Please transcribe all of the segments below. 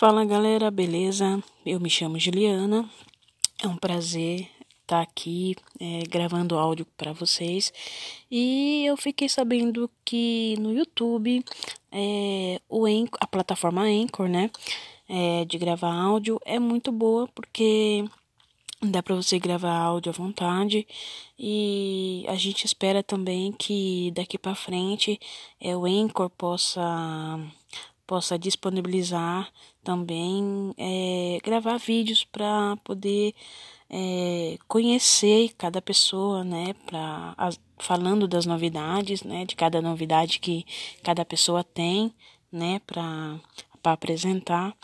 Fala galera, beleza? Eu me chamo Juliana. É um prazer estar aqui é, gravando áudio para vocês. E eu fiquei sabendo que no YouTube é, o Anchor, a plataforma Anchor, né, é, de gravar áudio é muito boa porque dá para você gravar áudio à vontade e a gente espera também que daqui para frente é, o Anchor possa possa disponibilizar também é, gravar vídeos para poder é, conhecer cada pessoa, né, para falando das novidades, né, de cada novidade que cada pessoa tem, né, para apresentar.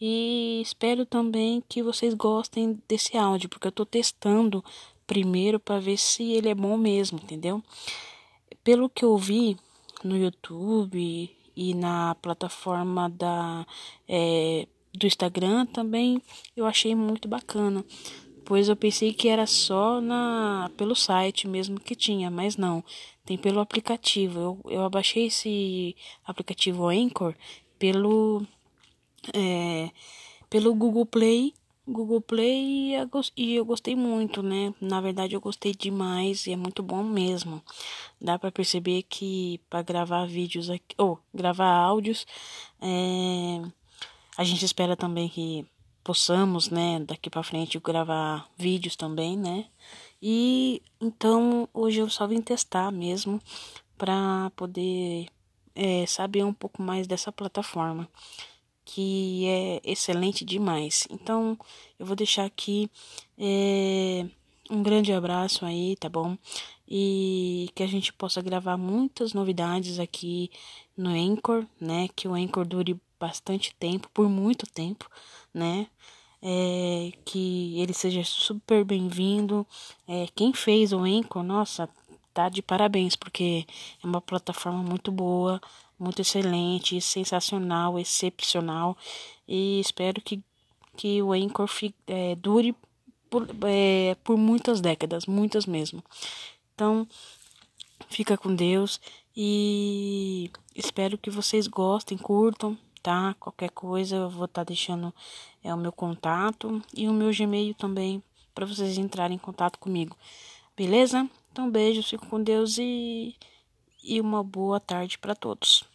E espero também que vocês gostem desse áudio, porque eu estou testando primeiro para ver se ele é bom mesmo, entendeu? Pelo que eu vi no YouTube e na plataforma da, é, do Instagram também eu achei muito bacana. Pois eu pensei que era só na pelo site mesmo que tinha, mas não, tem pelo aplicativo. Eu, eu abaixei esse aplicativo Anchor pelo é, pelo Google Play Google Play e eu gostei muito, né? Na verdade, eu gostei demais e é muito bom mesmo. Dá para perceber que para gravar vídeos aqui, ou gravar áudios, é, a gente espera também que possamos, né, daqui para frente gravar vídeos também, né? E então hoje eu só vim testar mesmo para poder é, saber um pouco mais dessa plataforma que é excelente demais. Então, eu vou deixar aqui é, um grande abraço aí, tá bom? E que a gente possa gravar muitas novidades aqui no Anchor, né? Que o Anchor dure bastante tempo, por muito tempo, né? É, que ele seja super bem-vindo. É, quem fez o Anchor, nossa, tá de parabéns, porque é uma plataforma muito boa, muito excelente, sensacional, excepcional. E espero que, que o Anchor fique, é, dure por, é, por muitas décadas, muitas mesmo. Então, fica com Deus e espero que vocês gostem, curtam, tá? Qualquer coisa eu vou estar tá deixando é, o meu contato e o meu Gmail também para vocês entrarem em contato comigo. Beleza? Então, beijos, fico com Deus e, e uma boa tarde para todos.